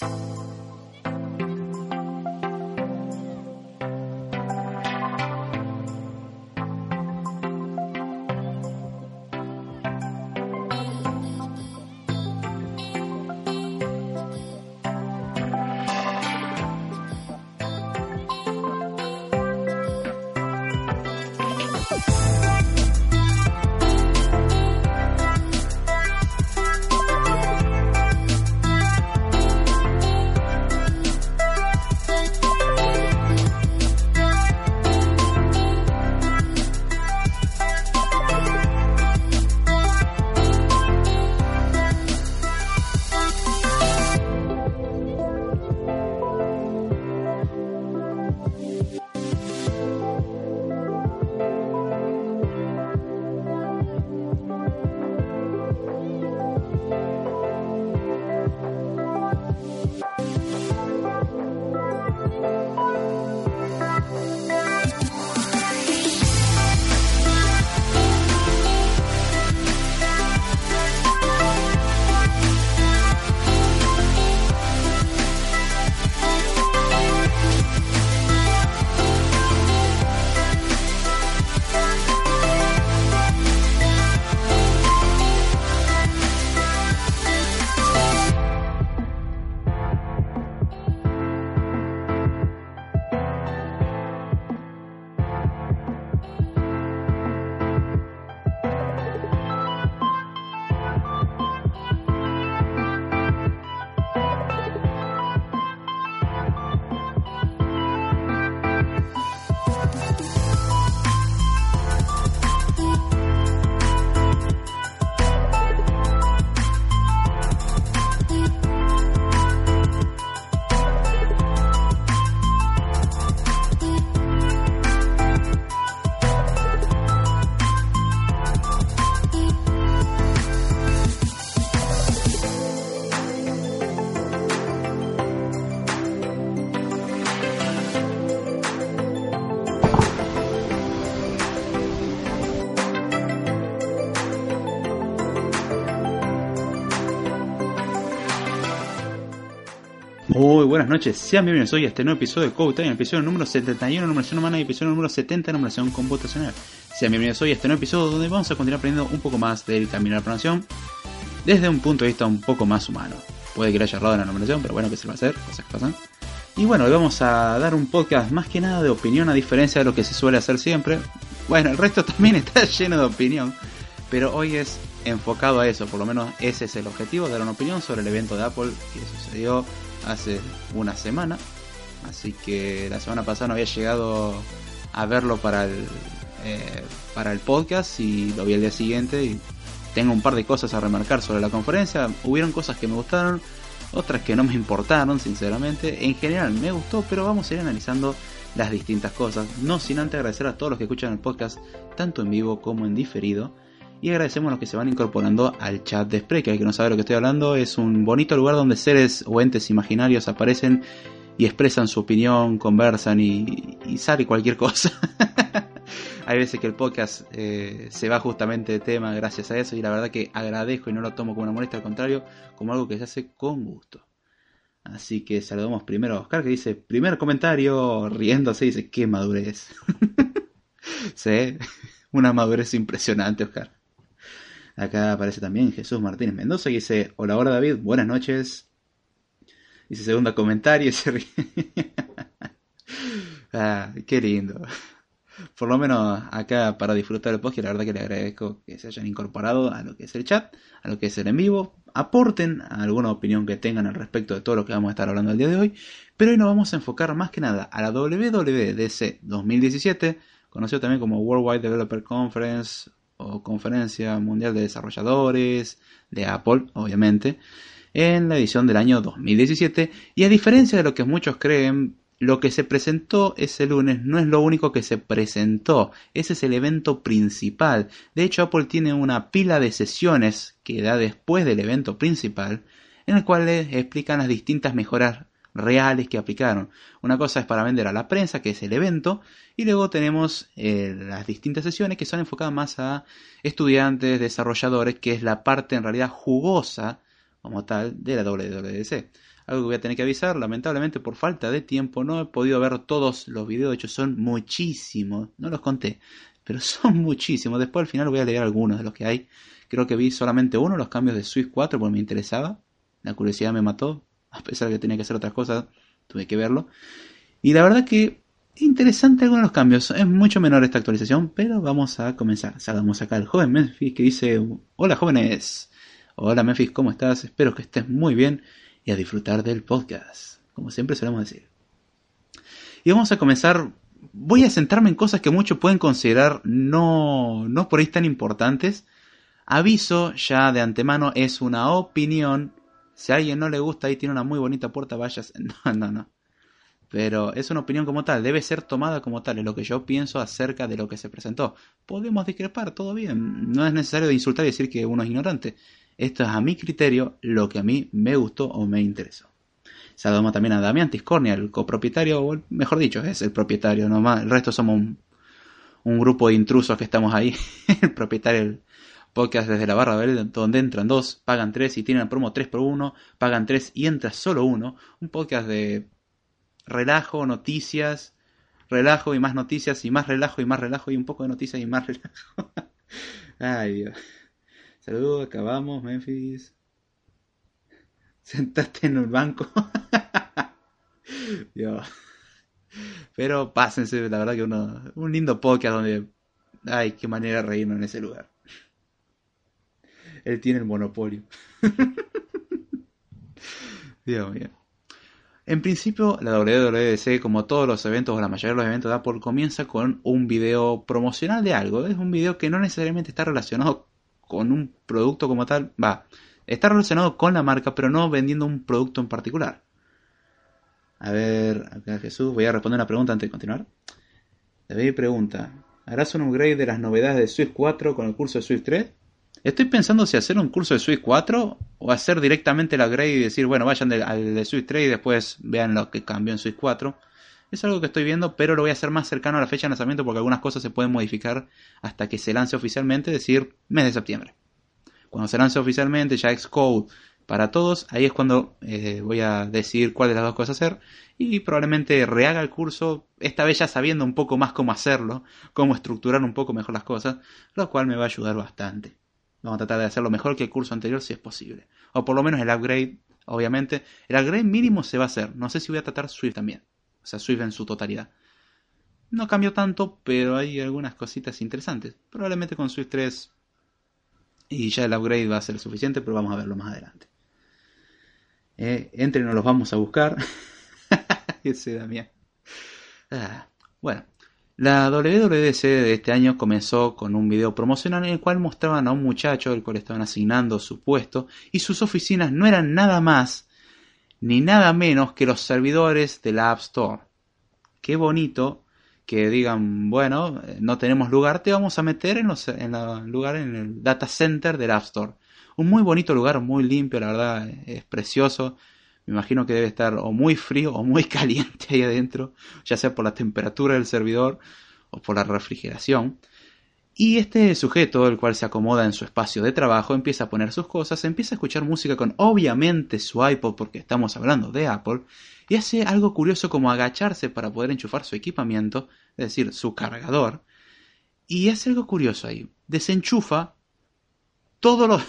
Música Muy buenas noches, sean bienvenidos hoy a este nuevo episodio de Code Time, episodio número 71, numeración humana y episodio número 70, numeración computacional. Sean bienvenidos hoy a este nuevo episodio donde vamos a continuar aprendiendo un poco más del camino de la programación desde un punto de vista un poco más humano. Puede que le haya errado en la numeración, pero bueno, que se va a hacer, cosas que pasan. Y bueno, hoy vamos a dar un podcast más que nada de opinión a diferencia de lo que se suele hacer siempre. Bueno, el resto también está lleno de opinión, pero hoy es enfocado a eso, por lo menos ese es el objetivo, dar una opinión sobre el evento de Apple que sucedió hace una semana. Así que la semana pasada no había llegado a verlo para el, eh, para el podcast y lo vi el día siguiente y tengo un par de cosas a remarcar sobre la conferencia. Hubieron cosas que me gustaron, otras que no me importaron, sinceramente. En general me gustó, pero vamos a ir analizando las distintas cosas. No sin antes agradecer a todos los que escuchan el podcast, tanto en vivo como en diferido. Y agradecemos a los que se van incorporando al chat de Spreaker. El que no sabe lo que estoy hablando, es un bonito lugar donde seres o entes imaginarios aparecen y expresan su opinión, conversan y, y sale cualquier cosa. Hay veces que el podcast eh, se va justamente de tema gracias a eso y la verdad que agradezco y no lo tomo como una molestia, al contrario, como algo que se hace con gusto. Así que saludamos primero a Oscar que dice, primer comentario, riéndose, dice, qué madurez. sí, una madurez impresionante, Oscar. Acá aparece también Jesús Martínez Mendoza que dice, hola, hola David, buenas noches. Dice segundo comentario y se ríe. ah, qué lindo. Por lo menos acá para disfrutar el podcast, la verdad que le agradezco que se hayan incorporado a lo que es el chat, a lo que es el en vivo. Aporten alguna opinión que tengan al respecto de todo lo que vamos a estar hablando el día de hoy. Pero hoy nos vamos a enfocar más que nada a la WWDC 2017, conocido también como Worldwide Developer Conference o Conferencia Mundial de Desarrolladores de Apple, obviamente. en la edición del año 2017 y a diferencia de lo que muchos creen, lo que se presentó ese lunes no es lo único que se presentó, ese es el evento principal. De hecho, Apple tiene una pila de sesiones que da después del evento principal, en el cual les explican las distintas mejoras reales que aplicaron. Una cosa es para vender a la prensa, que es el evento, y luego tenemos eh, las distintas sesiones que son enfocadas más a estudiantes, desarrolladores, que es la parte en realidad jugosa como tal de la WWDC. Algo que voy a tener que avisar, lamentablemente por falta de tiempo no he podido ver todos los videos, de hecho son muchísimos, no los conté, pero son muchísimos. Después al final voy a leer algunos de los que hay. Creo que vi solamente uno, los cambios de Swift 4, porque me interesaba. La curiosidad me mató, a pesar de que tenía que hacer otras cosas, tuve que verlo. Y la verdad que interesante algunos de los cambios. Es mucho menor esta actualización, pero vamos a comenzar. Saludamos acá al joven Memphis que dice: Hola jóvenes. Hola Memphis, ¿cómo estás? Espero que estés muy bien y a disfrutar del podcast, como siempre solemos decir. Y vamos a comenzar. Voy a centrarme en cosas que muchos pueden considerar no, no por ahí tan importantes. Aviso ya de antemano, es una opinión si a alguien no le gusta y tiene una muy bonita puerta, vayas. No, no, no. Pero es una opinión como tal, debe ser tomada como tal, es lo que yo pienso acerca de lo que se presentó. Podemos discrepar, todo bien. No es necesario insultar y decir que uno es ignorante. Esto es a mi criterio lo que a mí me gustó o me interesó. Saludamos también a Damián Tiscornia, el copropietario, o mejor dicho, es el propietario nomás. El resto somos un, un grupo de intrusos que estamos ahí. el propietario podcast desde la barra donde entran dos, pagan tres y tienen promo 3 por 1, pagan tres y entra solo uno. Un podcast de relajo, noticias, relajo y más noticias y más relajo y más relajo y un poco de noticias y más relajo. Ay Dios. Saludos, acabamos, Memphis. Sentaste en el banco. Dios. Pero pásense, la verdad que uno, un lindo podcast donde... Ay, qué manera de reírnos en ese lugar. Él tiene el monopolio. Dios mío. En principio, la WWDC, como todos los eventos o la mayoría de los eventos de Apple, comienza con un video promocional de algo. Es un video que no necesariamente está relacionado con un producto como tal. Va, está relacionado con la marca, pero no vendiendo un producto en particular. A ver, acá Jesús, voy a responder una pregunta antes de continuar. David pregunta, ¿harás un upgrade de las novedades de Swift 4 con el curso de Swift 3? Estoy pensando si hacer un curso de Swift 4 o hacer directamente la grade y decir, bueno, vayan al de Swift 3 y después vean lo que cambió en Swift 4. Es algo que estoy viendo, pero lo voy a hacer más cercano a la fecha de lanzamiento porque algunas cosas se pueden modificar hasta que se lance oficialmente, es decir, mes de septiembre. Cuando se lance oficialmente, ya Xcode para todos, ahí es cuando eh, voy a decidir cuál de las dos cosas hacer y probablemente rehaga el curso, esta vez ya sabiendo un poco más cómo hacerlo, cómo estructurar un poco mejor las cosas, lo cual me va a ayudar bastante. Vamos a tratar de hacerlo mejor que el curso anterior si es posible. O por lo menos el upgrade, obviamente. El upgrade mínimo se va a hacer. No sé si voy a tratar Swift también. O sea, Swift en su totalidad. No cambió tanto, pero hay algunas cositas interesantes. Probablemente con Swift 3 y ya el upgrade va a ser suficiente, pero vamos a verlo más adelante. Eh, entre nos los vamos a buscar. Ese Damián. Ah, bueno, la WWDC de este año comenzó con un video promocional en el cual mostraban a un muchacho el cual estaban asignando su puesto y sus oficinas no eran nada más ni nada menos que los servidores de la App Store. Qué bonito que digan, bueno, no tenemos lugar, te vamos a meter en, los, lugar en el data center del App Store. Un muy bonito lugar, muy limpio, la verdad, es precioso. Me imagino que debe estar o muy frío o muy caliente ahí adentro, ya sea por la temperatura del servidor o por la refrigeración. Y este sujeto, el cual se acomoda en su espacio de trabajo, empieza a poner sus cosas, empieza a escuchar música con obviamente su iPod, porque estamos hablando de Apple, y hace algo curioso como agacharse para poder enchufar su equipamiento, es decir, su cargador, y hace algo curioso ahí. Desenchufa todos los,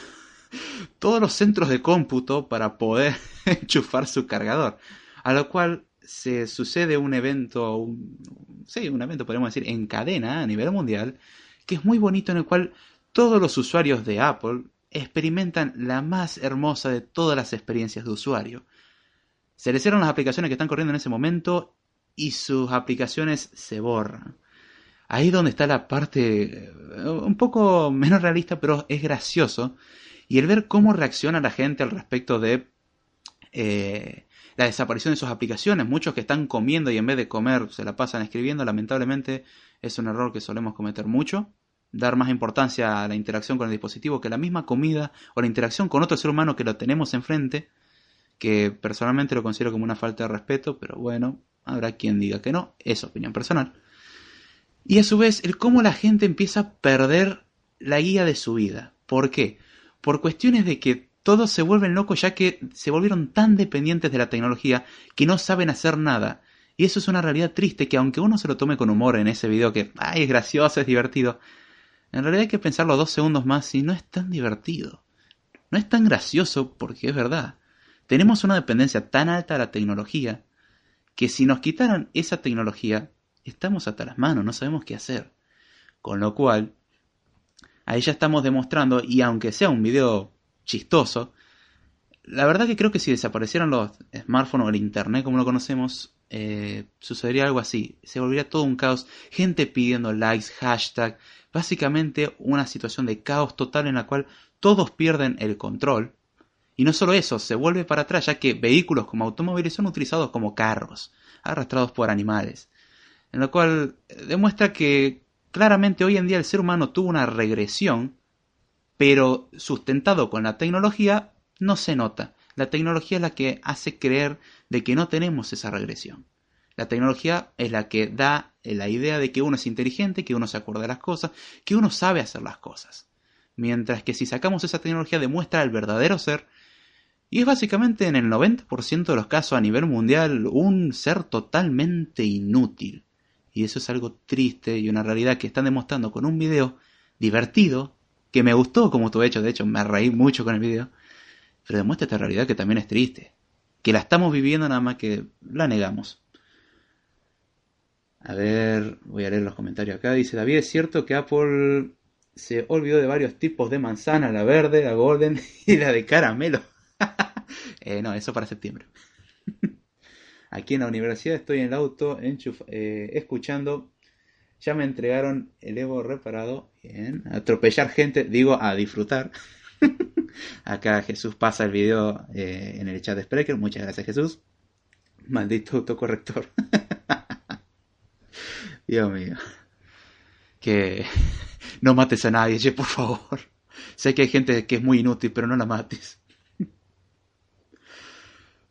todos los centros de cómputo para poder enchufar su cargador. A lo cual se sucede un evento, un, sí, un evento podemos decir en cadena a nivel mundial, que es muy bonito en el cual todos los usuarios de Apple experimentan la más hermosa de todas las experiencias de usuario. Se les cierran las aplicaciones que están corriendo en ese momento y sus aplicaciones se borran. Ahí es donde está la parte eh, un poco menos realista, pero es gracioso. Y el ver cómo reacciona la gente al respecto de eh, la desaparición de sus aplicaciones, muchos que están comiendo y en vez de comer se la pasan escribiendo, lamentablemente es un error que solemos cometer mucho, dar más importancia a la interacción con el dispositivo que la misma comida o la interacción con otro ser humano que lo tenemos enfrente, que personalmente lo considero como una falta de respeto, pero bueno, habrá quien diga que no, es opinión personal. Y a su vez, el cómo la gente empieza a perder la guía de su vida. ¿Por qué? Por cuestiones de que todos se vuelven locos ya que se volvieron tan dependientes de la tecnología que no saben hacer nada. Y eso es una realidad triste que aunque uno se lo tome con humor en ese video que, ay, es gracioso, es divertido, en realidad hay que pensarlo dos segundos más y no es tan divertido. No es tan gracioso porque es verdad. Tenemos una dependencia tan alta a la tecnología que si nos quitaran esa tecnología, estamos hasta las manos, no sabemos qué hacer. Con lo cual, ahí ya estamos demostrando, y aunque sea un video chistoso, la verdad que creo que si desaparecieran los smartphones o el internet como lo conocemos, eh, sucedería algo así. Se volvería todo un caos, gente pidiendo likes, hashtag, básicamente una situación de caos total en la cual todos pierden el control. Y no solo eso, se vuelve para atrás ya que vehículos como automóviles son utilizados como carros, arrastrados por animales. En lo cual eh, demuestra que claramente hoy en día el ser humano tuvo una regresión, pero sustentado con la tecnología no se nota. La tecnología es la que hace creer de que no tenemos esa regresión. La tecnología es la que da la idea de que uno es inteligente, que uno se acuerda de las cosas, que uno sabe hacer las cosas. Mientras que si sacamos esa tecnología demuestra el verdadero ser, y es básicamente en el 90% de los casos a nivel mundial un ser totalmente inútil. Y eso es algo triste y una realidad que están demostrando con un video divertido, que me gustó como tú hecho, de hecho me reí mucho con el video, pero demuestra esta realidad que también es triste, que la estamos viviendo nada más que la negamos. A ver, voy a leer los comentarios acá. Dice David, ¿es cierto que Apple se olvidó de varios tipos de manzana? La verde, la golden y la de caramelo. eh, no, eso para septiembre. Aquí en la universidad estoy en el auto eh, escuchando. Ya me entregaron el Evo reparado. Bien, atropellar gente, digo a disfrutar. Acá Jesús pasa el video eh, en el chat de Spreaker. Muchas gracias Jesús. Maldito autocorrector. Dios mío. Que no mates a nadie, por favor. Sé que hay gente que es muy inútil, pero no la mates.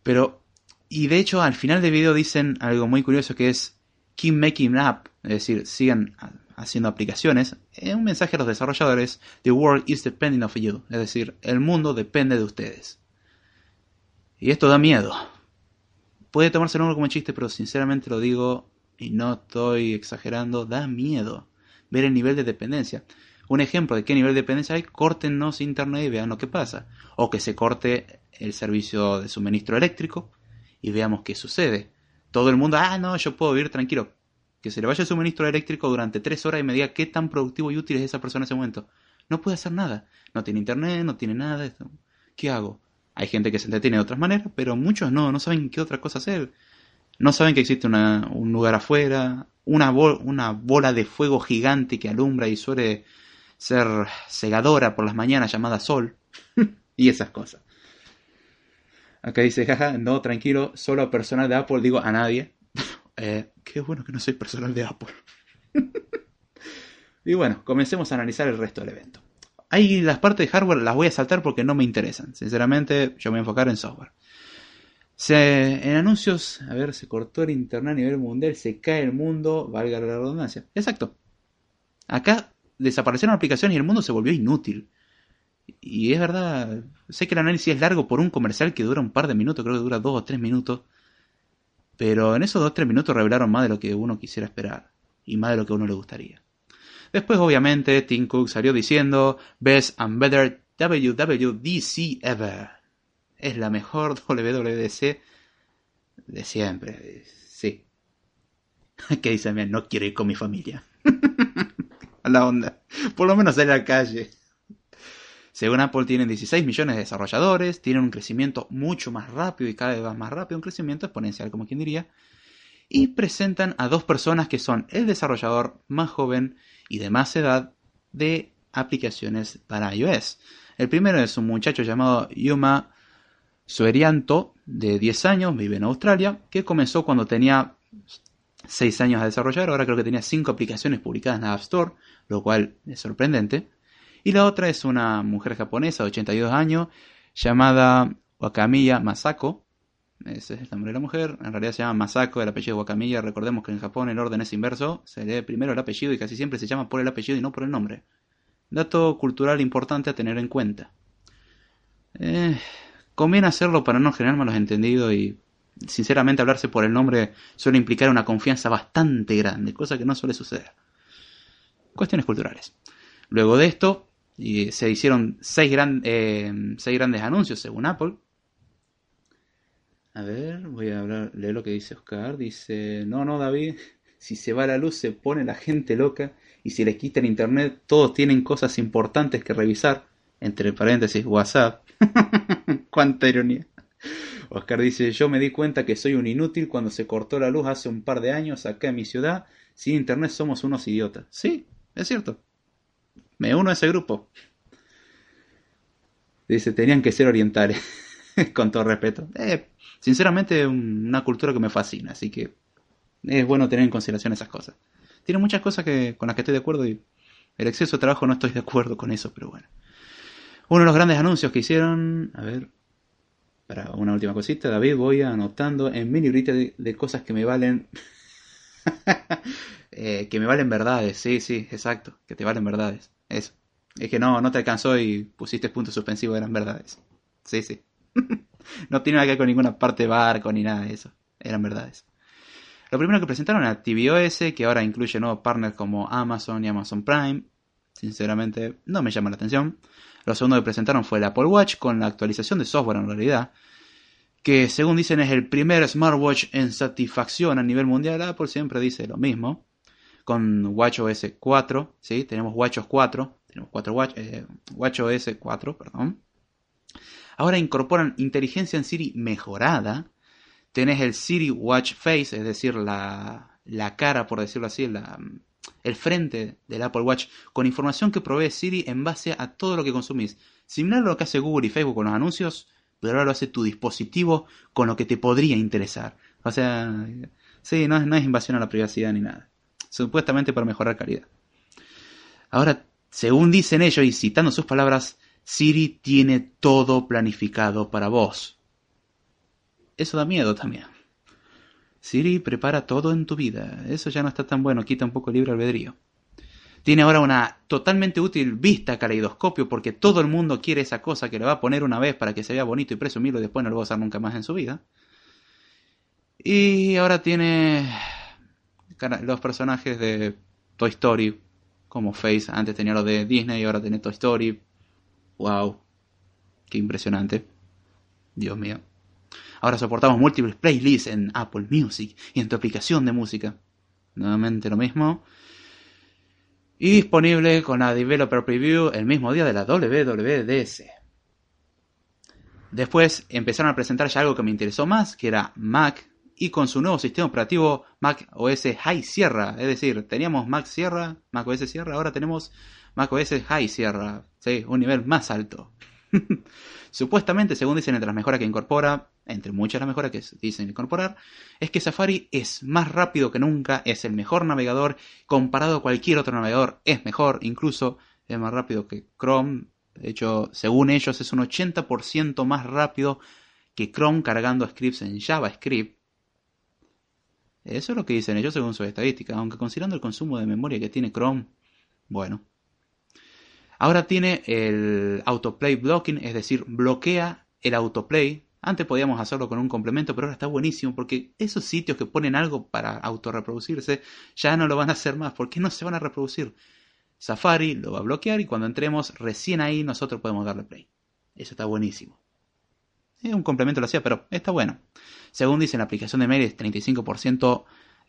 Pero, y de hecho, al final del video dicen algo muy curioso que es Keep making app, es decir, sigan haciendo aplicaciones. Es un mensaje a los desarrolladores: The world is depending of you, es decir, el mundo depende de ustedes. Y esto da miedo. Puede tomarse el como chiste, pero sinceramente lo digo, y no estoy exagerando, da miedo ver el nivel de dependencia. Un ejemplo de qué nivel de dependencia hay, córtenos internet y vean lo que pasa. O que se corte el servicio de suministro eléctrico y veamos qué sucede. Todo el mundo, ah, no, yo puedo vivir tranquilo. Que se le vaya el suministro eléctrico durante tres horas y me diga qué tan productivo y útil es esa persona en ese momento. No puede hacer nada. No tiene internet, no tiene nada. ¿Qué hago? Hay gente que se entretiene de otras maneras, pero muchos no, no saben qué otra cosa hacer. No saben que existe un lugar afuera, una, una bola de fuego gigante que alumbra y suele ser cegadora por las mañanas llamada sol. y esas cosas. Acá dice, jaja, no, tranquilo, solo a personal de Apple, digo a nadie. eh, qué bueno que no soy personal de Apple. y bueno, comencemos a analizar el resto del evento. Ahí las partes de hardware las voy a saltar porque no me interesan. Sinceramente, yo me voy a enfocar en software. Se, en anuncios, a ver, se cortó el internet a nivel mundial, se cae el mundo, valga la redundancia. Exacto. Acá desaparecieron aplicaciones y el mundo se volvió inútil. Y es verdad, sé que el análisis es largo por un comercial que dura un par de minutos, creo que dura dos o tres minutos. Pero en esos dos o tres minutos revelaron más de lo que uno quisiera esperar. Y más de lo que uno le gustaría. Después, obviamente, Tim Cook salió diciendo Best and Better WWDC Ever es la mejor WWDC de siempre. Sí. ¿Qué dice? No quiero ir con mi familia. A la onda. Por lo menos en la calle. Según Apple tienen 16 millones de desarrolladores, tienen un crecimiento mucho más rápido y cada vez más rápido, un crecimiento exponencial como quien diría, y presentan a dos personas que son el desarrollador más joven y de más edad de aplicaciones para iOS. El primero es un muchacho llamado Yuma Suerianto, de 10 años, vive en Australia, que comenzó cuando tenía 6 años a desarrollar, ahora creo que tenía 5 aplicaciones publicadas en App Store, lo cual es sorprendente. Y la otra es una mujer japonesa de 82 años, llamada Wakamiya Masako. Ese es el nombre de la mujer. En realidad se llama Masako, el apellido Wakamiya. Recordemos que en Japón el orden es inverso. Se lee primero el apellido y casi siempre se llama por el apellido y no por el nombre. Dato cultural importante a tener en cuenta. Eh, conviene hacerlo para no generar malos entendidos y sinceramente hablarse por el nombre suele implicar una confianza bastante grande, cosa que no suele suceder. Cuestiones culturales. Luego de esto, se hicieron seis, eh, seis grandes anuncios según Apple. A ver, voy a hablar, leer lo que dice Oscar. Dice, no, no, David, si se va la luz se pone la gente loca y si les quitan internet todos tienen cosas importantes que revisar. Entre paréntesis, WhatsApp. Cuánta ironía. Oscar dice, yo me di cuenta que soy un inútil cuando se cortó la luz hace un par de años acá en mi ciudad. Sin internet somos unos idiotas. Sí, es cierto. Me uno a ese grupo. Dice, tenían que ser orientales. Con todo respeto. Eh, sinceramente, una cultura que me fascina, así que es bueno tener en consideración esas cosas. Tiene muchas cosas que, con las que estoy de acuerdo y el exceso de trabajo no estoy de acuerdo con eso, pero bueno. Uno de los grandes anuncios que hicieron, a ver, para una última cosita, David, voy anotando en mi librito de, cosas que me valen. Eh, que me valen verdades, sí, sí, exacto, que te valen verdades. Eso. Es que no, no te alcanzó y pusiste punto suspensivo, eran verdades. Sí, sí. no tiene nada que ver con ninguna parte de barco ni nada de eso. Eran verdades. Lo primero que presentaron era tvOS, que ahora incluye nuevos partners como Amazon y Amazon Prime. Sinceramente, no me llama la atención. Lo segundo que presentaron fue el Apple Watch con la actualización de software en realidad, que según dicen es el primer smartwatch en satisfacción a nivel mundial. Apple siempre dice lo mismo. Con WatchOS 4, ¿sí? tenemos WatchOS 4, tenemos 4 Watch, eh, WatchOS 4, perdón. Ahora incorporan inteligencia en Siri mejorada. Tenés el Siri Watch Face, es decir, la, la cara, por decirlo así, el frente del Apple Watch con información que provee Siri en base a todo lo que consumís. Similar a lo que hace Google y Facebook con los anuncios, pero ahora lo hace tu dispositivo con lo que te podría interesar. O sea, sí, no no es invasión a la privacidad ni nada. Supuestamente para mejorar calidad. Ahora, según dicen ellos y citando sus palabras, Siri tiene todo planificado para vos. Eso da miedo también. Siri prepara todo en tu vida. Eso ya no está tan bueno, quita un poco el libre albedrío. Tiene ahora una totalmente útil vista caleidoscopio porque todo el mundo quiere esa cosa que le va a poner una vez para que se vea bonito y presumirlo y después no lo va a usar nunca más en su vida. Y ahora tiene los personajes de Toy Story como Face. Antes tenía los de Disney y ahora tiene Toy Story. ¡Wow! ¡Qué impresionante! Dios mío. Ahora soportamos múltiples playlists en Apple Music y en tu aplicación de música. Nuevamente lo mismo. Y disponible con la Developer Preview el mismo día de la WWDS. Después empezaron a presentar ya algo que me interesó más, que era Mac, y con su nuevo sistema operativo Mac OS High Sierra. Es decir, teníamos Mac Sierra, Mac OS Sierra, ahora tenemos Mac OS High Sierra. Sí, un nivel más alto. Supuestamente, según dicen entre las mejoras que incorpora, entre muchas las mejoras que dicen incorporar, es que Safari es más rápido que nunca, es el mejor navegador, comparado a cualquier otro navegador, es mejor, incluso es más rápido que Chrome. De hecho, según ellos, es un 80% más rápido que Chrome cargando scripts en JavaScript. Eso es lo que dicen ellos según su estadística, aunque considerando el consumo de memoria que tiene Chrome, bueno, Ahora tiene el autoplay blocking, es decir, bloquea el autoplay. Antes podíamos hacerlo con un complemento, pero ahora está buenísimo porque esos sitios que ponen algo para autorreproducirse ya no lo van a hacer más. ¿Por qué no se van a reproducir? Safari lo va a bloquear y cuando entremos recién ahí nosotros podemos darle play. Eso está buenísimo. Es un complemento lo hacía, pero está bueno. Según dice la aplicación de mail es 35%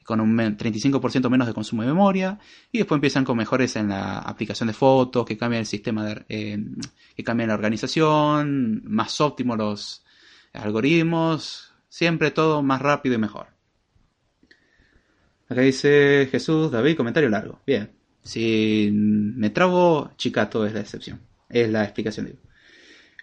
con un 35% menos de consumo de memoria y después empiezan con mejores en la aplicación de fotos, que cambian el sistema de, eh, que cambian la organización, más óptimos los algoritmos, siempre todo más rápido y mejor. Acá dice Jesús, David, comentario largo. Bien, si me trago, Chicato es la excepción, es la explicación.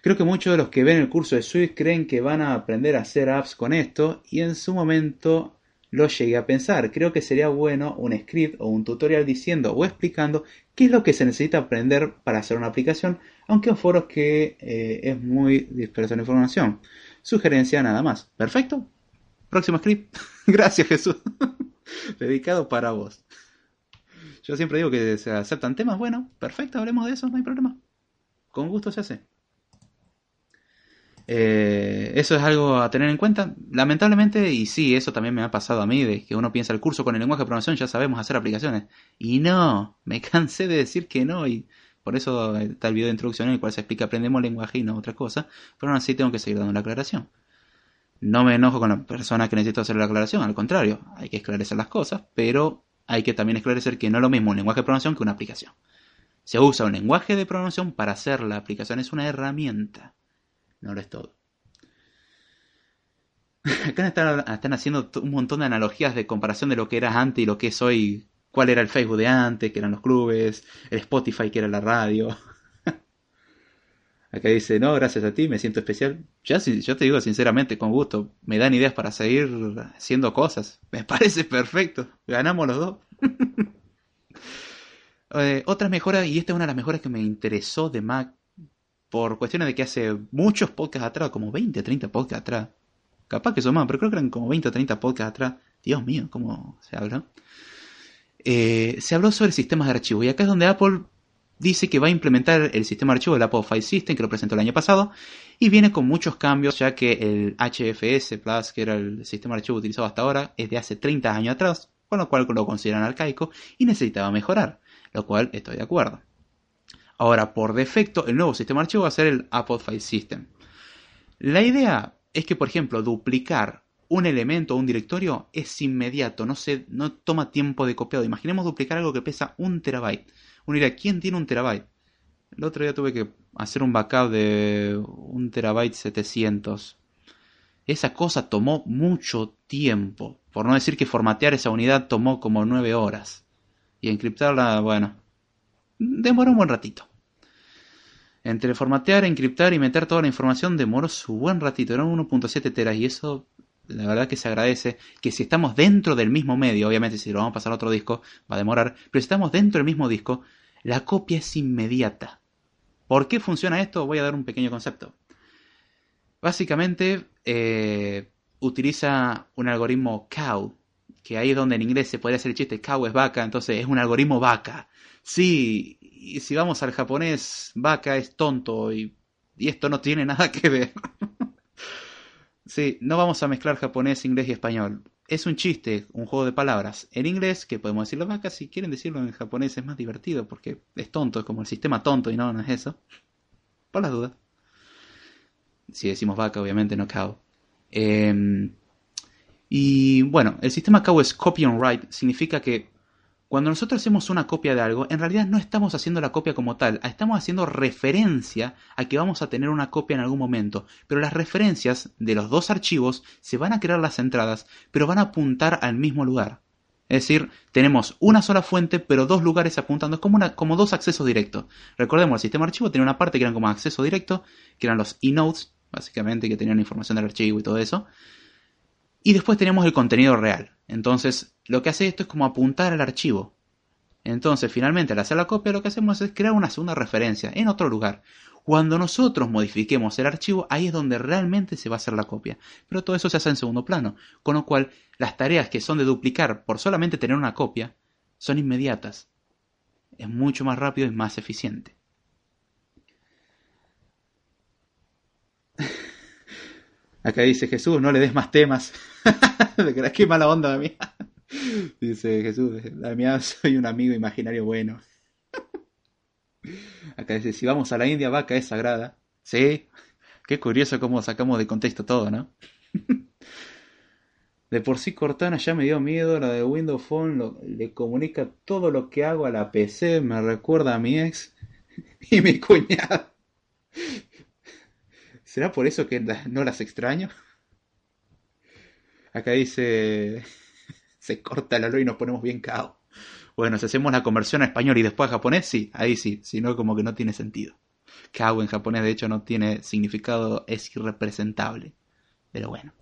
Creo que muchos de los que ven el curso de Swift creen que van a aprender a hacer apps con esto y en su momento lo llegué a pensar. Creo que sería bueno un script o un tutorial diciendo o explicando qué es lo que se necesita aprender para hacer una aplicación, aunque en foros que eh, es muy disperso en información. Sugerencia nada más. ¿Perfecto? Próximo script. Gracias Jesús. Dedicado para vos. Yo siempre digo que se aceptan temas, bueno, perfecto, hablemos de eso, no hay problema. Con gusto se hace. Eh, eso es algo a tener en cuenta. Lamentablemente, y sí, eso también me ha pasado a mí, de que uno piensa el curso con el lenguaje de programación, ya sabemos hacer aplicaciones. Y no, me cansé de decir que no, y por eso está el video de introducción en el cual se explica aprendemos lenguaje y no otra cosa, pero aún así tengo que seguir dando la aclaración. No me enojo con la persona que necesito hacer la aclaración, al contrario, hay que esclarecer las cosas, pero hay que también esclarecer que no es lo mismo un lenguaje de programación que una aplicación. Se usa un lenguaje de programación para hacer la aplicación, es una herramienta, no lo es todo. Acá están, haciendo un montón de analogías de comparación de lo que era antes y lo que es hoy. Cuál era el Facebook de antes, que eran los clubes, el Spotify, que era la radio. Acá dice, no, gracias a ti, me siento especial. Ya, yo te digo sinceramente, con gusto, me dan ideas para seguir haciendo cosas. Me parece perfecto. Ganamos los dos. eh, otras mejoras, y esta es una de las mejoras que me interesó de Mac, por cuestiones de que hace muchos podcasts atrás, como 20, 30 podcasts atrás. Capaz que son más, pero creo que eran como 20 o 30 podcasts atrás. Dios mío, ¿cómo se habla? Eh, se habló sobre sistemas de archivo. Y acá es donde Apple dice que va a implementar el sistema de archivo del Apple File System, que lo presentó el año pasado, y viene con muchos cambios, ya que el HFS Plus, que era el sistema de archivo utilizado hasta ahora, es de hace 30 años atrás, con lo cual lo consideran arcaico y necesitaba mejorar, lo cual estoy de acuerdo. Ahora, por defecto, el nuevo sistema de archivo va a ser el Apple File System. La idea es que, por ejemplo, duplicar un elemento o un directorio es inmediato, no, se, no toma tiempo de copiado. Imaginemos duplicar algo que pesa un terabyte uno dirá, ¿quién tiene un terabyte? El otro día tuve que hacer un backup de un terabyte 700. Esa cosa tomó mucho tiempo. Por no decir que formatear esa unidad tomó como 9 horas. Y encriptarla, bueno, demoró un buen ratito. Entre formatear, encriptar y meter toda la información demoró su buen ratito. Eran 1.7 teras y eso la verdad que se agradece que si estamos dentro del mismo medio, obviamente si lo vamos a pasar a otro disco va a demorar, pero si estamos dentro del mismo disco, la copia es inmediata. ¿Por qué funciona esto? Voy a dar un pequeño concepto. Básicamente eh, utiliza un algoritmo cow, que ahí es donde en inglés se podría hacer el chiste, cow es vaca, entonces es un algoritmo vaca. Sí, y si vamos al japonés, vaca es tonto y, y esto no tiene nada que ver. Sí, no vamos a mezclar japonés, inglés y español. Es un chiste, un juego de palabras. En inglés, que podemos decirlo vaca, si quieren decirlo en japonés es más divertido porque es tonto, es como el sistema tonto y no, no es eso. Por las dudas. Si decimos vaca, obviamente no cow. Em, y bueno, el sistema cow es copy and write, significa que cuando nosotros hacemos una copia de algo, en realidad no estamos haciendo la copia como tal, estamos haciendo referencia a que vamos a tener una copia en algún momento, pero las referencias de los dos archivos se van a crear las entradas, pero van a apuntar al mismo lugar. Es decir, tenemos una sola fuente, pero dos lugares apuntando. Es como, como dos accesos directos. Recordemos, el sistema archivo tenía una parte que eran como acceso directo, que eran los e-notes, básicamente, que tenían información del archivo y todo eso. Y después tenemos el contenido real. Entonces, lo que hace esto es como apuntar al archivo. Entonces, finalmente, al hacer la copia, lo que hacemos es crear una segunda referencia en otro lugar. Cuando nosotros modifiquemos el archivo, ahí es donde realmente se va a hacer la copia. Pero todo eso se hace en segundo plano. Con lo cual, las tareas que son de duplicar por solamente tener una copia, son inmediatas. Es mucho más rápido y más eficiente. Acá dice Jesús, no le des más temas. Qué mala onda de mí. Dice Jesús, la mía soy un amigo imaginario bueno. Acá dice, si vamos a la India, vaca es sagrada. Sí, qué curioso cómo sacamos de contexto todo, ¿no? De por sí Cortana ya me dio miedo, la de Windows Phone le comunica todo lo que hago a la PC, me recuerda a mi ex y mi cuñado. ¿Será por eso que no las extraño? Acá dice, se corta la luz y nos ponemos bien cao. Bueno, si hacemos la conversión a español y después a japonés, sí, ahí sí, si no como que no tiene sentido. Kau en japonés de hecho no tiene significado, es irrepresentable. Pero bueno.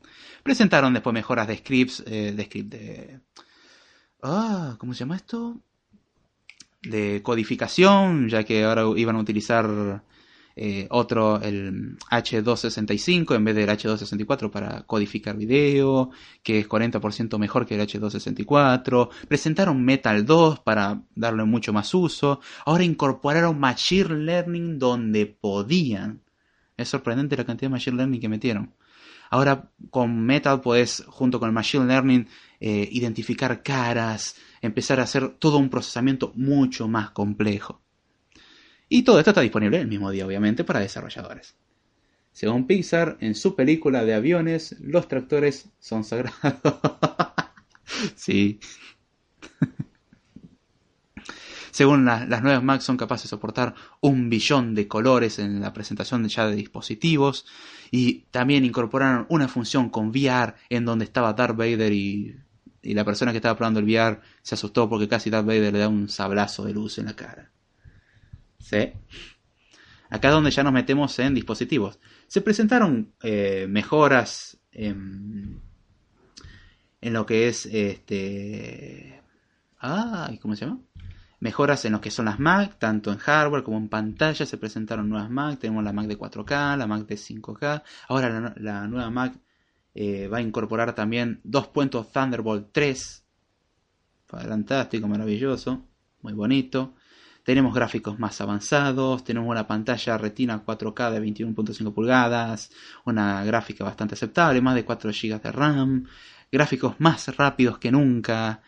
Presentaron después mejoras de scripts, eh, de script de... Ah, ¿cómo se llama esto? De codificación, ya que ahora iban a utilizar eh, otro, el H265 en vez del H264 para codificar video, que es 40% mejor que el H264. Presentaron Metal 2 para darle mucho más uso. Ahora incorporaron Machine Learning donde podían. Es sorprendente la cantidad de Machine Learning que metieron. Ahora con Metal puedes, junto con el Machine Learning, eh, identificar caras, empezar a hacer todo un procesamiento mucho más complejo. Y todo esto está disponible el mismo día, obviamente, para desarrolladores. Según Pixar, en su película de aviones, los tractores son sagrados. sí. Según las nuevas Macs son capaces de soportar un billón de colores en la presentación ya de dispositivos y también incorporaron una función con VR en donde estaba Darth Vader y, y la persona que estaba probando el VR se asustó porque casi Darth Vader le da un sablazo de luz en la cara. Acá es donde ya nos metemos en dispositivos. Se presentaron eh, mejoras en, lo que es este. Ah, ¿cómo se llama? Mejoras en lo que son las Mac, tanto en hardware como en pantalla. Se presentaron nuevas Mac. Tenemos la Mac de 4K, la Mac de 5K. Ahora la, nueva Mac eh, va a incorporar también dos puentes Thunderbolt 3. Fantástico, maravilloso, muy bonito. Tenemos gráficos más avanzados, tenemos una pantalla retina 4K de 21.5 pulgadas, una gráfica bastante aceptable, más de 4 GB de RAM, gráficos más rápidos que nunca,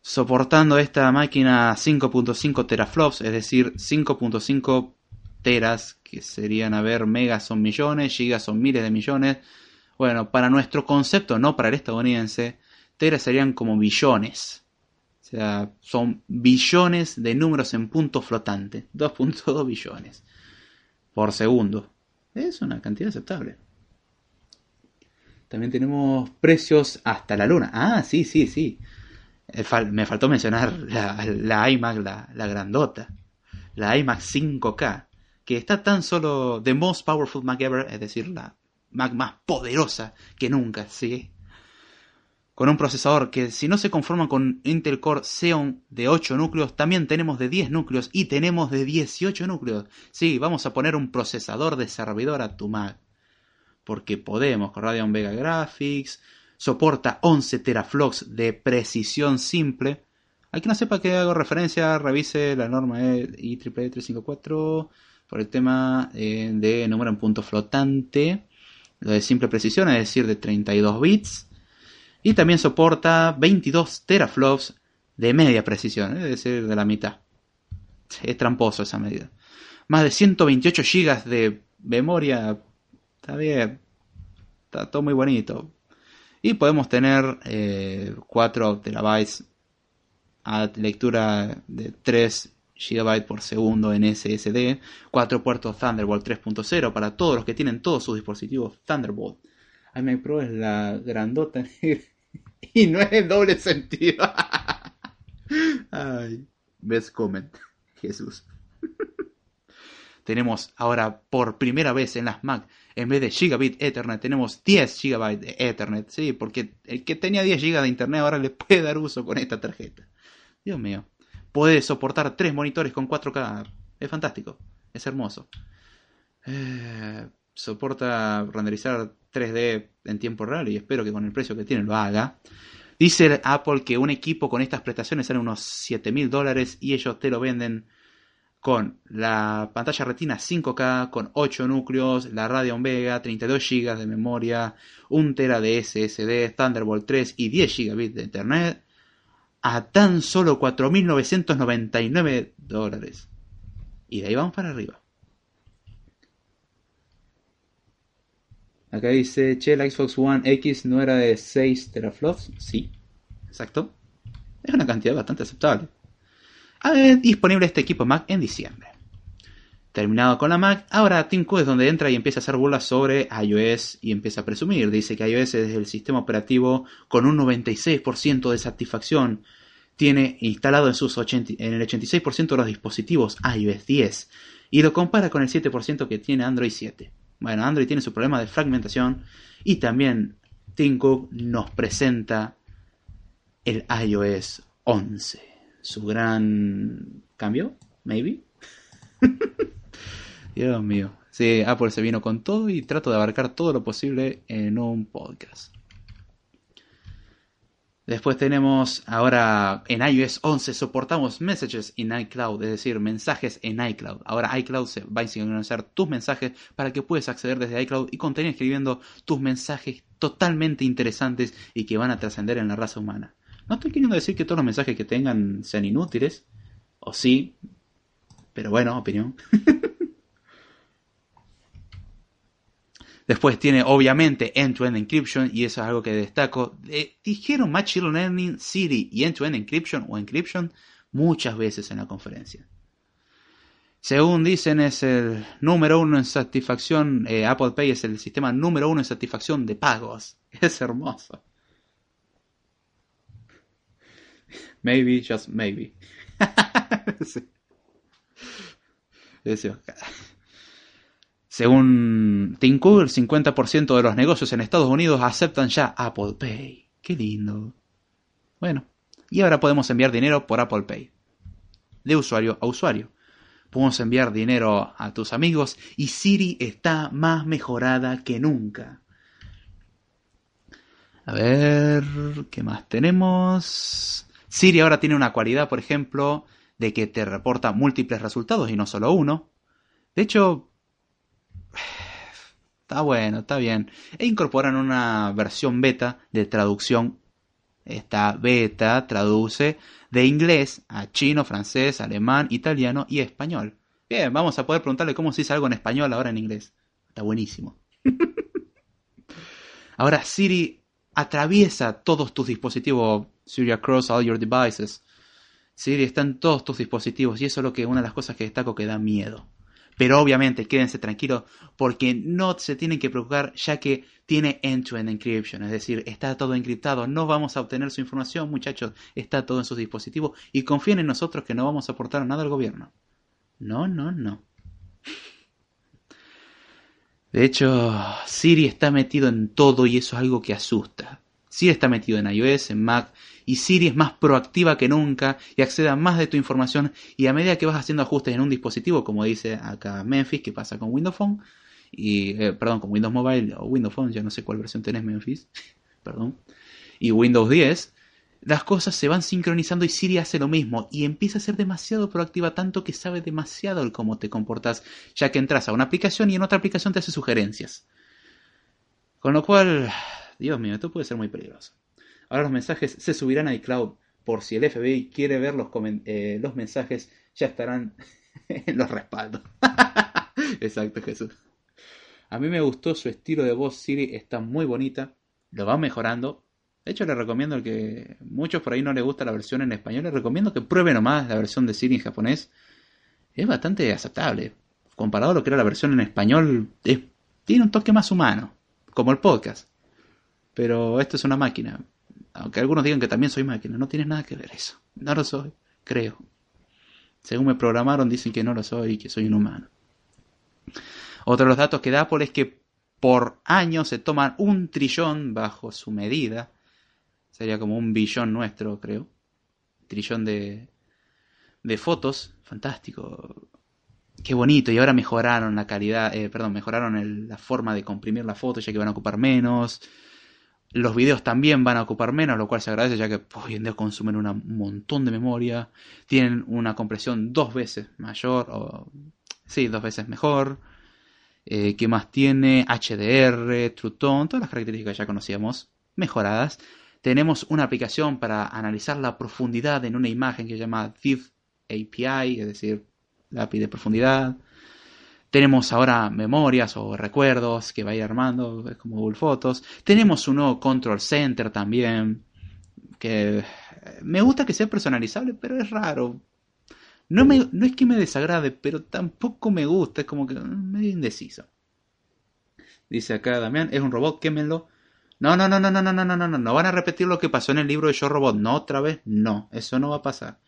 soportando esta máquina 5.5 teraflops, es decir, 5.5 teras, que serían, a ver, megas son millones, gigas son miles de millones. Bueno, para nuestro concepto, no para el estadounidense, teras serían como billones. O sea, son billones de números en punto flotante. 2.2 billones por segundo. Es una cantidad aceptable. También tenemos precios hasta la luna. Ah, sí, sí, sí. Eh, me faltó mencionar la, iMac, la, la, grandota. La iMac 5K. Que está tan solo The Most Powerful Mac Ever. Es decir, la Mac más poderosa que nunca, ¿sí? Con un procesador que si no se conforma con Intel Core Xeon de 8 núcleos, también tenemos de 10 núcleos y tenemos de 18 núcleos. Sí, vamos a poner un procesador de servidor a tu Mac. Porque podemos con Radeon Vega Graphics, soporta 11 teraflops de precisión simple. Hay que no sepa que hago referencia, revise la norma IEEE 354 por el tema eh, de número en punto flotante, lo de simple precisión, es decir, de 32 bits y también soporta 22 teraflops de media precisión, es decir, de la mitad. Es tramposo esa medida. Más de 128 GB de memoria. Está bien. Está todo muy bonito. Y podemos tener 4 eh, terabytes a lectura de 3 GB por segundo en SSD. 4 puertos Thunderbolt 3.0 para todos los que tienen todos sus dispositivos Thunderbolt iMac Pro es la grandota y no es doble sentido. Ay, best comment, Jesús. tenemos ahora por primera vez en las Mac, en vez de Gigabit Ethernet, tenemos 10 GB Ethernet, sí, porque el que tenía 10 GB de Internet ahora le puede dar uso con esta tarjeta. Dios mío. Puede soportar 3 monitores con 4K. Es fantástico. Es hermoso. Eh, soporta renderizar 3D en tiempo real y espero que con el precio que tiene lo haga. Dice Apple que un equipo con estas prestaciones sale unos 7 mil dólares y ellos te lo venden con la pantalla retina 5K, con 8 núcleos, la Radeon Vega, 32 GB de memoria, 1 TB de SSD, Thunderbolt 3 y 10 GB de Internet a tan solo 4.999 dólares. Y de ahí vamos para arriba. Acá dice, che, la Xbox One X no era de 6 teraflops. Sí, exacto. Es una cantidad bastante aceptable. Ah, disponible este equipo Mac en diciembre. Terminado con la Mac, ahora Tim Cook es donde entra y empieza a hacer burlas sobre iOS y empieza a presumir. Dice que iOS es el sistema operativo con un 96% de satisfacción. Tiene instalado en, sus en el 86% de los dispositivos iOS 10 y lo compara con el 7% que tiene Android 7. Bueno, Android tiene su problema de fragmentación y también Tim Cook nos presenta el iOS 11, su gran cambio, maybe. Dios mío. Sí, Apple se vino con todo y trato de abarcar todo lo posible en un podcast. Después tenemos ahora en iOS 11 soportamos messages en iCloud, es decir, mensajes en iCloud. Ahora iCloud se va a sincronizar tus mensajes para que puedas acceder desde iCloud y continuar escribiendo tus mensajes totalmente interesantes y que van a trascender en la raza humana. No estoy queriendo decir que todos los mensajes que tengan sean inútiles, o sí, pero bueno, opinión. Después tiene obviamente end-to-end encryption y eso es algo que destaco. dijeron Machine Learning, Siri y end-to-end encryption o encryption muchas veces en la conferencia. Según dicen es el número uno en satisfacción, eh, Apple Pay es el sistema número uno en satisfacción de pagos. Es hermoso. Maybe, just maybe. Según Tim el 50% de los negocios en Estados Unidos aceptan ya Apple Pay. Qué lindo. Bueno, y ahora podemos enviar dinero por Apple Pay. De usuario a usuario. Podemos enviar dinero a tus amigos y Siri está más mejorada que nunca. A ver, ¿qué más tenemos? Siri ahora tiene una cualidad, por ejemplo, de que te reporta múltiples resultados y no solo uno. De hecho, Está bueno, está bien. E incorporan una versión beta de traducción. Esta beta traduce de inglés a chino, francés, alemán, italiano y español. Bien, vamos a poder preguntarle cómo se dice algo en español ahora en inglés. Está buenísimo. ahora Siri atraviesa todos tus dispositivos. Siri across all your devices. Siri está en todos tus dispositivos y eso es lo que una de las cosas que destaco que da miedo. Pero obviamente quédense tranquilos porque no se tienen que preocupar ya que tiene end-to-end encryption, es decir, está todo encriptado, no vamos a obtener su información muchachos, está todo en sus dispositivos y confíen en nosotros que no vamos a aportar nada al gobierno. No, no, no. De hecho, Siri está metido en todo y eso es algo que asusta. Siri está metido en iOS, en Mac y Siri es más proactiva que nunca y accede a más de tu información y a medida que vas haciendo ajustes en un dispositivo, como dice acá Memphis, que pasa con Windows Phone, y, eh, perdón, con Windows Mobile o Windows Phone, ya no sé cuál versión tenés Memphis, perdón, y Windows 10, las cosas se van sincronizando y Siri hace lo mismo y empieza a ser demasiado proactiva tanto que sabe demasiado el cómo te comportas, ya que entras a una aplicación y en otra aplicación te hace sugerencias. Con lo cual, Dios mío, esto puede ser muy peligroso. Ahora los mensajes se subirán a iCloud. Por si el FBI quiere ver los, eh, los mensajes, ya estarán en los respaldos. Exacto, Jesús. A mí me gustó su estilo de voz Siri, está muy bonita. Lo va mejorando. De hecho, le recomiendo que muchos por ahí no les gusta la versión en español. Les recomiendo que prueben nomás la versión de Siri en japonés. Es bastante aceptable. Comparado a lo que era la versión en español, tiene un toque más humano. Como el podcast. Pero esto es una máquina. Aunque algunos digan que también soy máquina, no tiene nada que ver eso. No lo soy, creo. Según me programaron, dicen que no lo soy y que soy un humano. Otro de los datos que da Apple es que por año se toman un trillón bajo su medida. Sería como un billón nuestro, creo. Trillón de, de fotos. Fantástico. Qué bonito. Y ahora mejoraron la calidad, eh, perdón, mejoraron la forma de comprimir la foto, ya que van a ocupar menos. Los videos también van a ocupar menos, lo cual se agradece ya que hoy en día consumen un montón de memoria. Tienen una compresión dos veces mayor, o sí, dos veces mejor. Eh, ¿Qué más tiene? HDR, True Tone, todas las características que ya conocíamos, mejoradas. Tenemos una aplicación para analizar la profundidad en una imagen que se llama Thief API, es decir, API de profundidad. Tenemos ahora memorias o recuerdos que va a ir armando, como Google Fotos. Tenemos un nuevo Control Center también, que me gusta que sea personalizable, pero es raro. No, me, no es que me desagrade, pero tampoco me gusta, es como que mm, medio indeciso. Dice acá Damián, es un robot, quémenlo. No, no, no, no, no, no, no, no, no, no, no van a repetir lo que pasó en el libro de Yo Robot. No, otra vez, no, eso no va a pasar.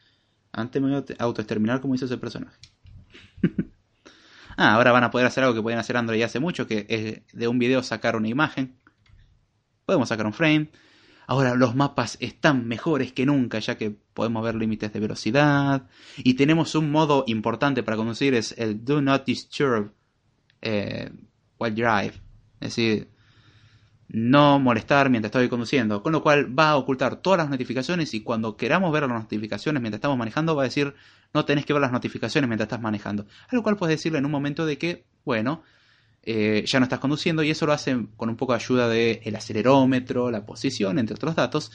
Antes me voy a autoexterminar como hizo ese personaje. Ah, ahora van a poder hacer algo que pueden hacer Android hace mucho, que es de un video sacar una imagen. Podemos sacar un frame. Ahora los mapas están mejores que nunca, ya que podemos ver límites de velocidad. Y tenemos un modo importante para conducir, es el Do Not Disturb eh, While Drive. Es decir, no molestar mientras estoy conduciendo. Con lo cual va a ocultar todas las notificaciones y cuando queramos ver las notificaciones mientras estamos manejando va a decir no tenés que ver las notificaciones mientras estás manejando. A lo cual puedes decirle en un momento de que, bueno, eh, ya no estás conduciendo y eso lo hace con un poco de ayuda del acelerómetro, la posición, entre otros datos.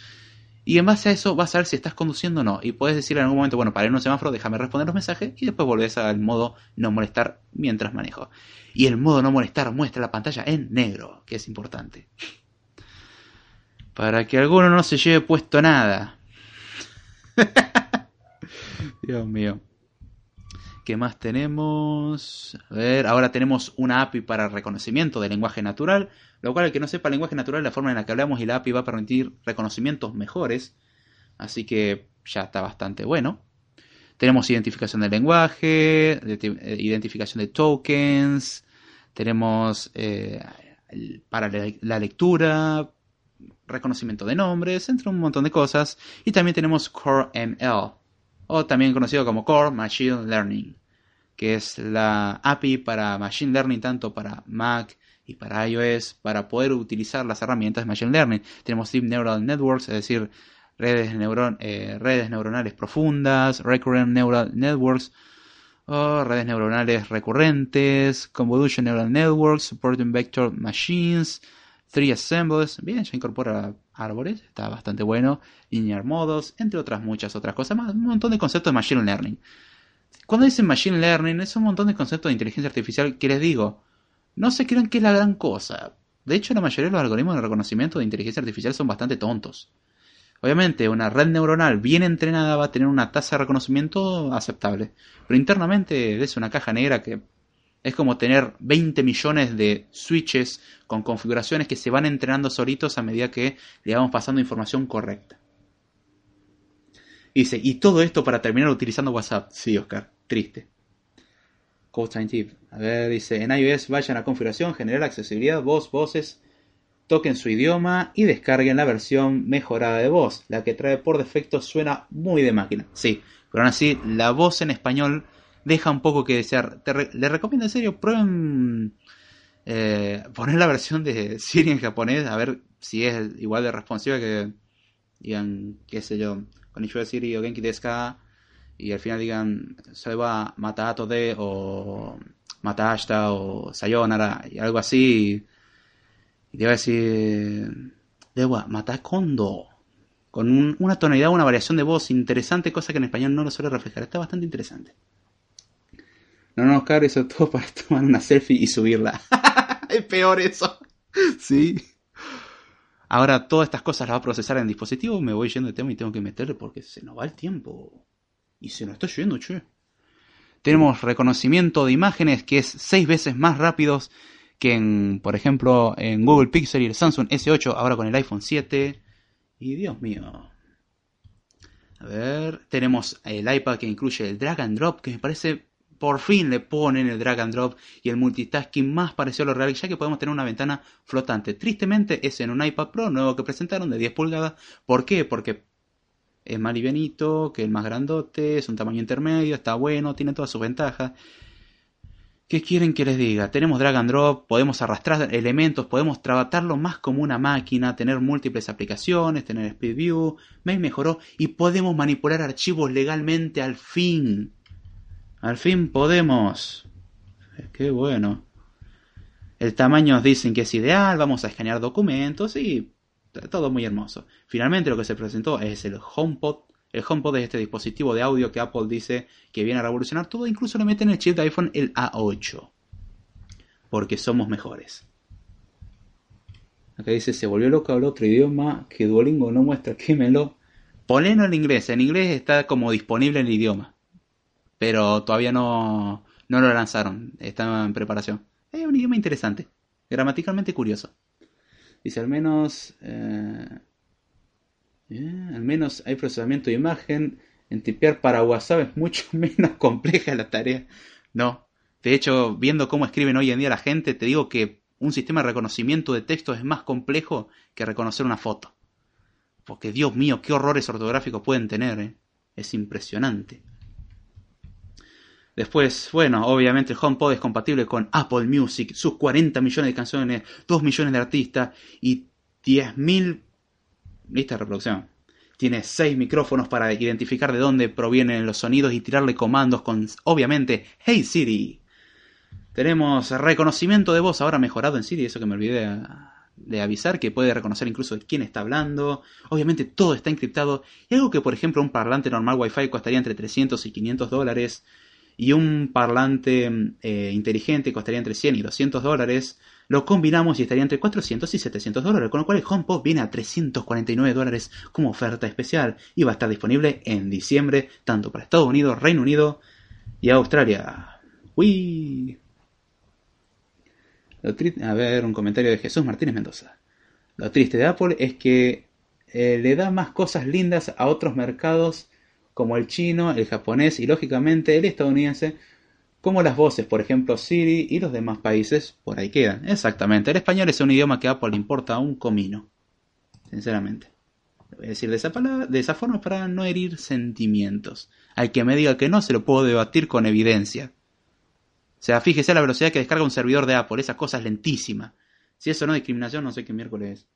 Y en base a eso vas a ver si estás conduciendo o no. Y puedes decirle en algún momento, bueno, ir a un semáforo, déjame responder los mensajes y después volvés al modo no molestar mientras manejo. Y el modo no molestar muestra la pantalla en negro, que es importante. Para que alguno no se lleve puesto nada. Dios mío. ¿Qué más tenemos? A ver, ahora tenemos una API para reconocimiento de lenguaje natural, lo cual el que no sepa lenguaje natural es la forma en la que hablamos y la API va a permitir reconocimientos mejores, así que ya está bastante bueno. Tenemos identificación del lenguaje, eh, identificación de tokens, tenemos eh, para la lectura, reconocimiento de nombres, entre un montón de cosas, y también tenemos Core ML, o también conocido como Core Machine Learning, que es la API para Machine Learning tanto para Mac y para iOS para poder utilizar las herramientas de Machine Learning. Tenemos Deep Neural Networks, es decir, redes, eh, redes neuronales profundas, Recurrent Neural Networks, o redes neuronales recurrentes, Convolution Neural Networks, Supporting Vector Machines, Three Assembles, bien, ya incorpora árboles, está bastante bueno, Linear Models, entre otras muchas otras cosas más, un montón de conceptos de Machine Learning. Cuando dicen Machine Learning, es un montón de conceptos de inteligencia artificial que les digo, no se crean que es la gran cosa. De hecho, la mayoría de los algoritmos de reconocimiento de inteligencia artificial son bastante tontos. Obviamente, una red neuronal bien entrenada va a tener una tasa de reconocimiento aceptable, pero internamente es una caja negra que es como tener 20 millones de switches con configuraciones que se van entrenando solitos a medida que le vamos pasando información correcta. dice, y todo esto para terminar utilizando WhatsApp. Sí, Oscar, triste. Code Tip. A ver, dice, en iOS vayan a configuración, generar accesibilidad, voz, voces, toquen su idioma y descarguen la versión mejorada de voz. La que trae por defecto suena muy de máquina. Sí, pero aún así, la voz en español deja un poco que desear. Te le recomiendo en serio, prueben eh, poner la versión de Siri en japonés, a ver si es igual de responsiva que digan, qué sé yo, con de Siri o Genki Deska y al final digan, va Matato de o Matashta o Sayonara y algo así. Y te va a decir, Dewa, Matakondo. Con una tonalidad, una variación de voz interesante, cosa que en español no lo suele reflejar. Está bastante interesante. No, no, Oscar, eso es todo para tomar una selfie y subirla. es peor eso. sí. Ahora todas estas cosas las va a procesar en el dispositivo. Me voy yendo de tema y tengo que meterle porque se nos va el tiempo. Y se nos está yendo, che. Tenemos reconocimiento de imágenes que es seis veces más rápido que en, por ejemplo, en Google Pixel y el Samsung S8, ahora con el iPhone 7. Y Dios mío. A ver, tenemos el iPad que incluye el drag and drop, que me parece por fin le ponen el drag and drop y el multitasking más parecido a lo real, ya que podemos tener una ventana flotante. Tristemente es en un iPad Pro nuevo que presentaron de 10 pulgadas. ¿Por qué? Porque es más livianito que el más grandote, es un tamaño intermedio, está bueno, tiene todas sus ventajas. ¿Qué quieren que les diga? Tenemos drag and drop, podemos arrastrar elementos, podemos tratarlo más como una máquina, tener múltiples aplicaciones, tener Speed View, me mejoró y podemos manipular archivos legalmente al fin. Al fin podemos. Qué bueno. El tamaño nos dicen que es ideal, vamos a escanear documentos y todo muy hermoso. Finalmente lo que se presentó es el HomePod. El HomePod es este dispositivo de audio que Apple dice que viene a revolucionar todo. Incluso le meten el chip de iPhone el A8. Porque somos mejores. Acá dice, se volvió loco al otro idioma que Duolingo no muestra. Quémelo. Ponelo en inglés. En inglés está como disponible el idioma pero todavía no, no lo lanzaron, está en preparación. Es un idioma interesante, gramaticalmente curioso. Dice al menos, eh, eh, al menos hay procesamiento de imagen. En tipear para WhatsApp es mucho menos compleja la tarea. No, De hecho, viendo cómo escriben hoy en día la gente, te digo que un sistema de reconocimiento de texto es más complejo que reconocer una foto. Porque Dios mío, qué horrores ortográficos pueden tener. ¿eh? Es impresionante. Después, bueno, obviamente el HomePod es compatible con Apple Music, sus 40 millones de canciones, 2 millones de artistas y 10.000 listas de reproducción. Tiene 6 micrófonos para identificar de dónde provienen los sonidos y tirarle comandos con, obviamente, Hey Siri. Tenemos reconocimiento de voz ahora mejorado en Siri, eso que me olvidé de avisar, que puede reconocer incluso quién está hablando. Obviamente todo está encriptado. Y algo que, por ejemplo, un parlante normal Wi-Fi costaría entre 300 y 500 dólares y un parlante eh, inteligente costaría entre 100 y 200 dólares, lo combinamos y estaría entre 400 y 700 dólares, con lo cual el HomePod viene a 349 dólares como oferta especial y va a estar disponible en diciembre tanto para Estados Unidos, Reino Unido y Australia. Uy. A ver, un comentario de Jesús Martínez Mendoza. Lo triste de Apple es que eh, le da más cosas lindas a otros mercados como el chino, el japonés y lógicamente el estadounidense, como las voces, por ejemplo Siri y los demás países, por ahí quedan. Exactamente, el español es un idioma que a Apple le importa un comino, sinceramente. Voy a decir de esa, de esa forma para no herir sentimientos. Al que me diga que no, se lo puedo debatir con evidencia. O sea, fíjese la velocidad que descarga un servidor de Apple, esa cosa es lentísima. Si eso no es discriminación, no sé qué miércoles es.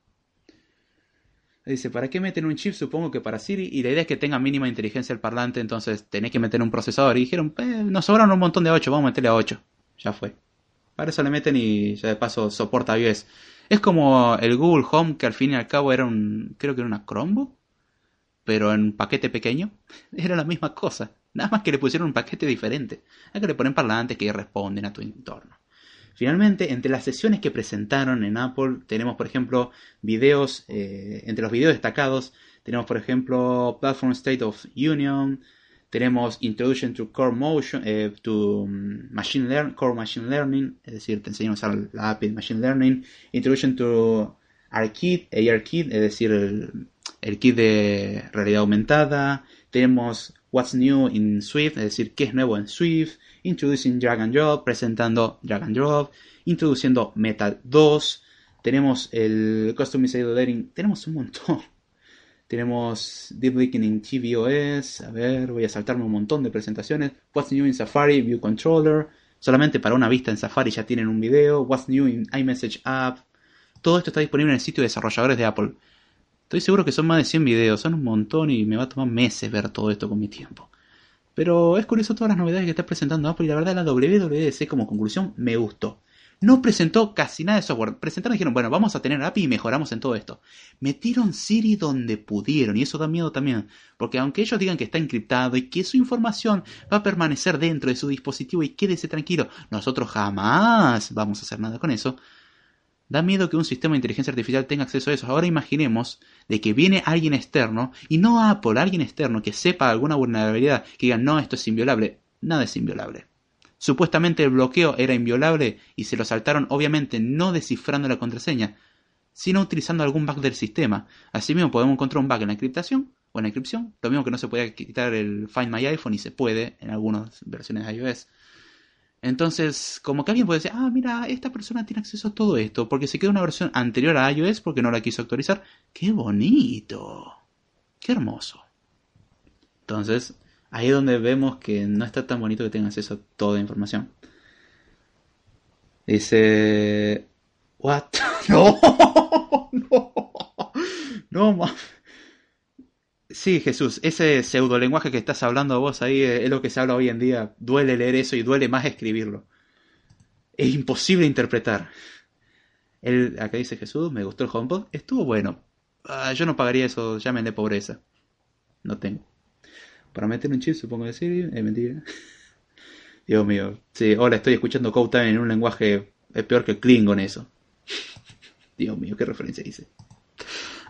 Dice, ¿para qué meten un chip? Supongo que para Siri. Y la idea es que tenga mínima inteligencia el parlante, entonces tenés que meter un procesador. Y dijeron, eh, nos sobraron un montón de 8, vamos a meterle a 8. Ya fue. Para eso le meten y ya de paso soporta iOS. Es como el Google Home, que al fin y al cabo era un, creo que era una Chromebook, pero en paquete pequeño. Era la misma cosa. Nada más que le pusieron un paquete diferente. Hay que le ponen parlantes que responden a tu entorno. Finalmente, entre las sesiones que presentaron en Apple, tenemos, por ejemplo, videos, eh, entre los videos destacados, tenemos, por ejemplo, Platform State of Union, tenemos Introduction to Core Motion, eh, to mm, Machine Learning, Core Machine Learning, es decir, te enseñamos a usar la API de Machine Learning, Introduction to ARKit, ARKit, es decir, el, el kit de realidad aumentada, tenemos What's New in Swift, es decir, qué es nuevo en Swift, Introducing Drag and Drop, presentando Drag and Drop, introduciendo Metal 2, tenemos el Customized Lettering, tenemos un montón. Tenemos Deep Leaking in tvOS, a ver, voy a saltarme un montón de presentaciones. What's New in Safari, View Controller, solamente para una vista en Safari ya tienen un video. What's New in iMessage App, todo esto está disponible en el sitio de desarrolladores de Apple. Estoy seguro que son más de 100 videos, son un montón y me va a tomar meses ver todo esto con mi tiempo. Pero es curioso todas las novedades que está presentando Apple y la verdad la WWDC como conclusión me gustó. No presentó casi nada de software. Presentaron y dijeron, bueno, vamos a tener API y mejoramos en todo esto. Metieron Siri donde pudieron y eso da miedo también. Porque aunque ellos digan que está encriptado y que su información va a permanecer dentro de su dispositivo y quédese tranquilo, nosotros jamás vamos a hacer nada con eso. Da miedo que un sistema de inteligencia artificial tenga acceso a eso. Ahora imaginemos de que viene alguien externo, y no Apple, alguien externo que sepa alguna vulnerabilidad, que diga, no, esto es inviolable. Nada es inviolable. Supuestamente el bloqueo era inviolable y se lo saltaron obviamente no descifrando la contraseña, sino utilizando algún bug del sistema. Asimismo podemos encontrar un bug en la encriptación o en la encripción, lo mismo que no se podía quitar el Find My iPhone y se puede en algunas versiones de iOS. Entonces, como que alguien puede decir, ah, mira, esta persona tiene acceso a todo esto, porque se quedó una versión anterior a iOS porque no la quiso actualizar. ¡Qué bonito! ¡Qué hermoso! Entonces, ahí es donde vemos que no está tan bonito que tenga acceso a toda información. Dice... ¿What? no, no, no, Sí, Jesús, ese pseudo lenguaje que estás hablando vos ahí es lo que se habla hoy en día. Duele leer eso y duele más escribirlo. Es imposible interpretar. El, acá dice Jesús, me gustó el HomePod, estuvo bueno. Ah, yo no pagaría eso, llámenle pobreza. No tengo. Para meter un chip, supongo decir, es mentira. Dios mío. Sí, hola, estoy escuchando Code en un lenguaje es peor que Klingon eso. Dios mío, qué referencia hice.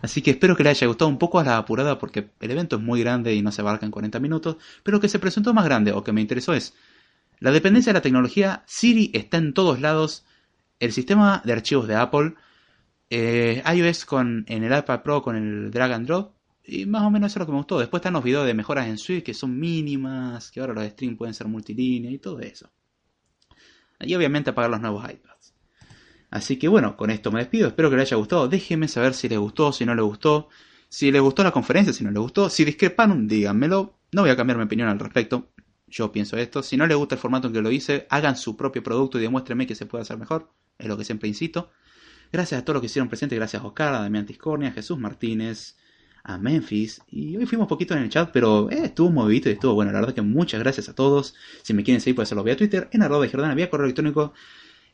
Así que espero que le haya gustado un poco a la apurada porque el evento es muy grande y no se abarca en 40 minutos, pero lo que se presentó más grande o que me interesó es la dependencia de la tecnología, Siri está en todos lados, el sistema de archivos de Apple, eh, iOS con, en el iPad Pro con el drag and drop, y más o menos eso es lo que me gustó. Después están los videos de mejoras en Swift que son mínimas, que ahora los streams pueden ser multilínea y todo eso. y obviamente apagar los nuevos iPads. Así que bueno, con esto me despido, espero que les haya gustado, déjenme saber si les gustó, si no les gustó, si les gustó la conferencia, si no les gustó, si discrepan, díganmelo, no voy a cambiar mi opinión al respecto, yo pienso esto, si no les gusta el formato en que lo hice, hagan su propio producto y demuéstrenme que se puede hacer mejor, es lo que siempre insisto. Gracias a todos los que hicieron presente, gracias a Oscar, a Damián Tiscornia, a Jesús Martínez, a Memphis. Y hoy fuimos poquito en el chat, pero eh, estuvo movidito y estuvo bueno. La verdad que muchas gracias a todos. Si me quieren seguir, pueden hacerlo vía Twitter, en arroba de Jordana, vía correo electrónico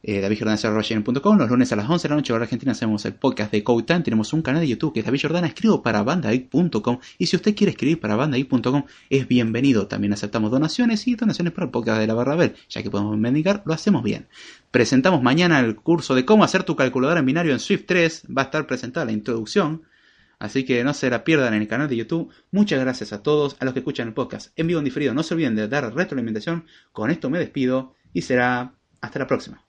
eh. Los lunes a las 11 de la noche, hora argentina, hacemos el podcast de Time. Tenemos un canal de YouTube que es David Jordana. Escribo para bandaic.com. Y si usted quiere escribir para bandaic.com, es bienvenido. También aceptamos donaciones y donaciones para el podcast de la barra Bell. Ya que podemos mendigar, lo hacemos bien. Presentamos mañana el curso de cómo hacer tu calculadora en binario en Swift 3. Va a estar presentada la introducción. Así que no se la pierdan en el canal de YouTube. Muchas gracias a todos, a los que escuchan el podcast en vivo en diferido. No se olviden de dar retroalimentación. Con esto me despido y será hasta la próxima.